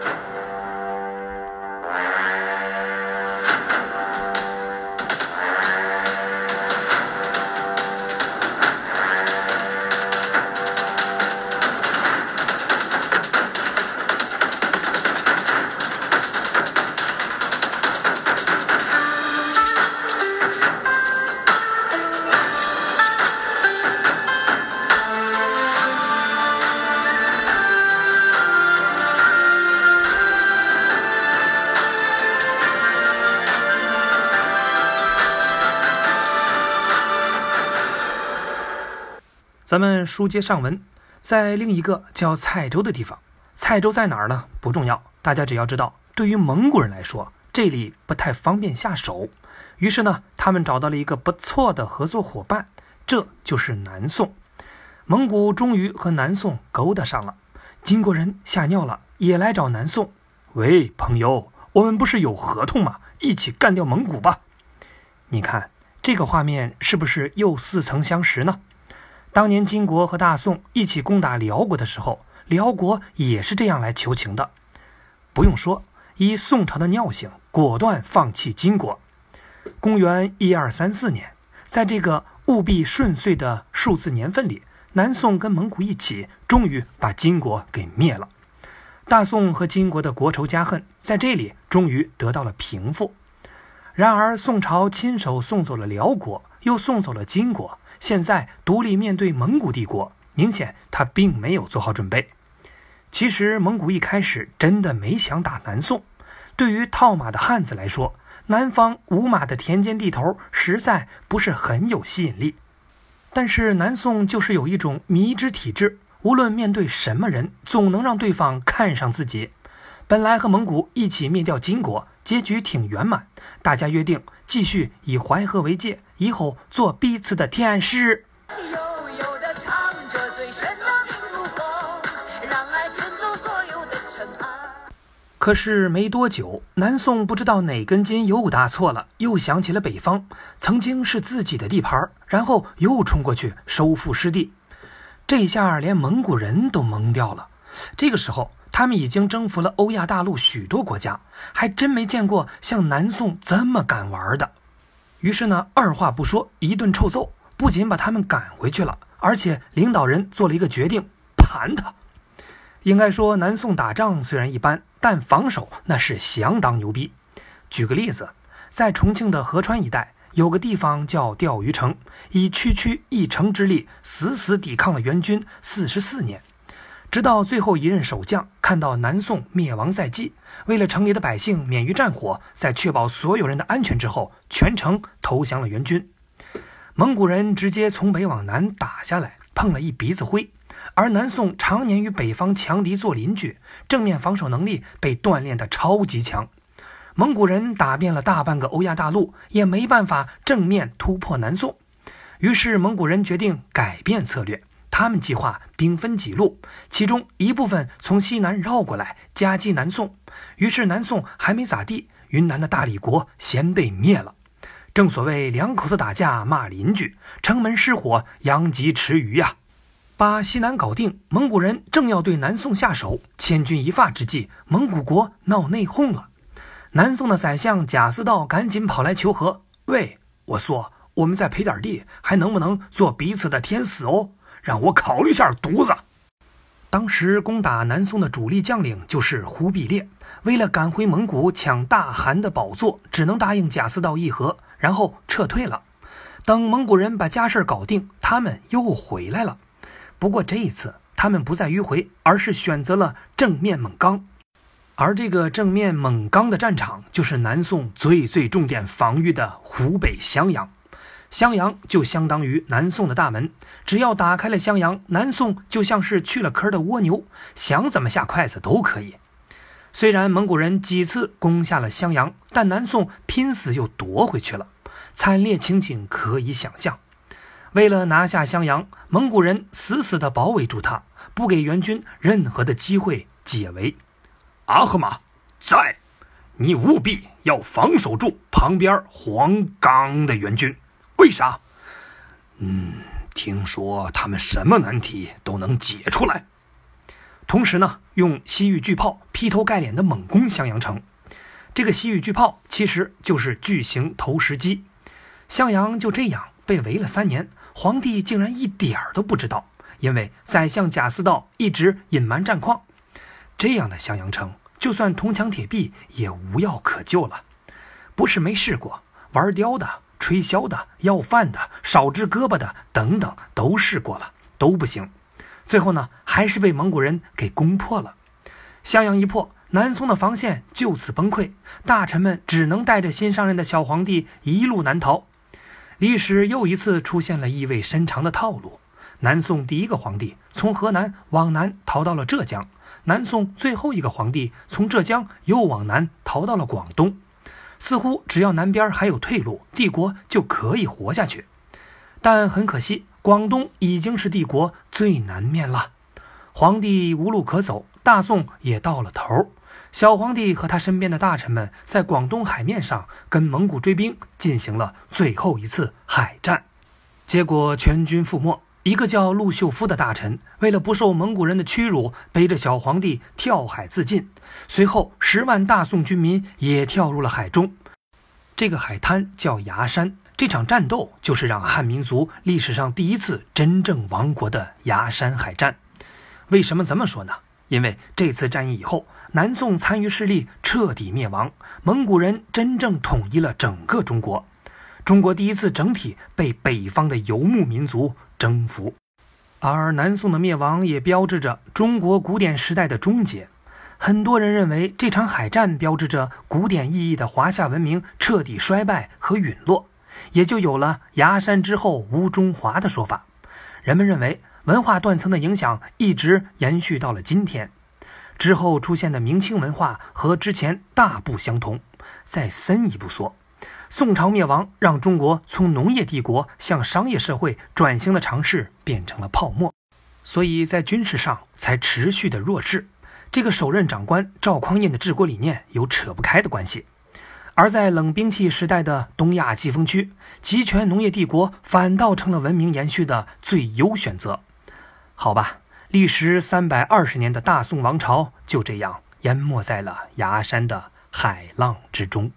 you 咱们书接上文，在另一个叫蔡州的地方，蔡州在哪儿呢？不重要，大家只要知道，对于蒙古人来说，这里不太方便下手。于是呢，他们找到了一个不错的合作伙伴，这就是南宋。蒙古终于和南宋勾搭上了，金国人吓尿了，也来找南宋。喂，朋友，我们不是有合同吗？一起干掉蒙古吧！你看这个画面是不是又似曾相识呢？当年金国和大宋一起攻打辽国的时候，辽国也是这样来求情的。不用说，依宋朝的尿性，果断放弃金国。公元一二三四年，在这个务必顺遂的数字年份里，南宋跟蒙古一起，终于把金国给灭了。大宋和金国的国仇家恨在这里终于得到了平复。然而，宋朝亲手送走了辽国，又送走了金国。现在独立面对蒙古帝国，明显他并没有做好准备。其实蒙古一开始真的没想打南宋。对于套马的汉子来说，南方无马的田间地头实在不是很有吸引力。但是南宋就是有一种迷之体质，无论面对什么人，总能让对方看上自己。本来和蒙古一起灭掉金国，结局挺圆满，大家约定继续以淮河为界。以后做彼此的天使。可是没多久，南宋不知道哪根筋又搭错了，又想起了北方曾经是自己的地盘，然后又冲过去收复失地。这下连蒙古人都懵掉了。这个时候，他们已经征服了欧亚大陆许多国家，还真没见过像南宋这么敢玩的。于是呢，二话不说，一顿臭揍，不仅把他们赶回去了，而且领导人做了一个决定，盘他。应该说，南宋打仗虽然一般，但防守那是相当牛逼。举个例子，在重庆的合川一带，有个地方叫钓鱼城，以区区一城之力，死死抵抗了元军四十四年。直到最后一任守将看到南宋灭亡在即，为了城里的百姓免于战火，在确保所有人的安全之后，全城投降了元军。蒙古人直接从北往南打下来，碰了一鼻子灰。而南宋常年与北方强敌做邻居，正面防守能力被锻炼得超级强。蒙古人打遍了大半个欧亚大陆，也没办法正面突破南宋。于是蒙古人决定改变策略。他们计划兵分几路，其中一部分从西南绕过来夹击南宋。于是南宋还没咋地，云南的大理国先被灭了。正所谓两口子打架骂邻居，城门失火殃及池鱼呀。把西南搞定，蒙古人正要对南宋下手，千钧一发之际，蒙古国闹内讧了。南宋的宰相贾似道赶紧跑来求和：“喂，我说我们再赔点地，还能不能做彼此的天使哦？”让我考虑下，犊子。当时攻打南宋的主力将领就是忽必烈，为了赶回蒙古抢大汗的宝座，只能答应贾似道议和，然后撤退了。等蒙古人把家事搞定，他们又回来了。不过这一次，他们不再迂回，而是选择了正面猛刚。而这个正面猛刚的战场，就是南宋最最重点防御的湖北襄阳。襄阳就相当于南宋的大门，只要打开了襄阳，南宋就像是去了壳的蜗牛，想怎么下筷子都可以。虽然蒙古人几次攻下了襄阳，但南宋拼死又夺回去了，惨烈情景可以想象。为了拿下襄阳，蒙古人死死地包围住他，不给元军任何的机会解围。阿合马在，你务必要防守住旁边黄冈的援军。为啥？嗯，听说他们什么难题都能解出来。同时呢，用西域巨炮劈头盖脸的猛攻襄阳城。这个西域巨炮其实就是巨型投石机。襄阳就这样被围了三年，皇帝竟然一点儿都不知道，因为宰相贾似道一直隐瞒战况。这样的襄阳城，就算铜墙铁壁也无药可救了。不是没试过，玩雕的、吹箫的、要饭的、少只胳膊的等等，都试过了，都不行。最后呢，还是被蒙古人给攻破了。襄阳一破，南宋的防线就此崩溃，大臣们只能带着新上任的小皇帝一路南逃。历史又一次出现了意味深长的套路：南宋第一个皇帝从河南往南逃到了浙江，南宋最后一个皇帝从浙江又往南逃到了广东。似乎只要南边还有退路，帝国就可以活下去。但很可惜。广东已经是帝国最南面了，皇帝无路可走，大宋也到了头。小皇帝和他身边的大臣们在广东海面上跟蒙古追兵进行了最后一次海战，结果全军覆没。一个叫陆秀夫的大臣为了不受蒙古人的屈辱，背着小皇帝跳海自尽。随后，十万大宋军民也跳入了海中。这个海滩叫崖山。这场战斗就是让汉民族历史上第一次真正亡国的崖山海战。为什么这么说呢？因为这次战役以后，南宋残余势力彻底灭亡，蒙古人真正统一了整个中国，中国第一次整体被北方的游牧民族征服。而南宋的灭亡也标志着中国古典时代的终结。很多人认为这场海战标志着古典意义的华夏文明彻底衰败和陨落。也就有了“崖山之后无中华”的说法。人们认为文化断层的影响一直延续到了今天。之后出现的明清文化和之前大不相同。再深一步说，宋朝灭亡让中国从农业帝国向商业社会转型的尝试变成了泡沫，所以在军事上才持续的弱势。这个首任长官赵匡胤的治国理念有扯不开的关系。而在冷兵器时代的东亚季风区，集权农业帝国反倒成了文明延续的最优选择。好吧，历时三百二十年的大宋王朝就这样淹没在了崖山的海浪之中。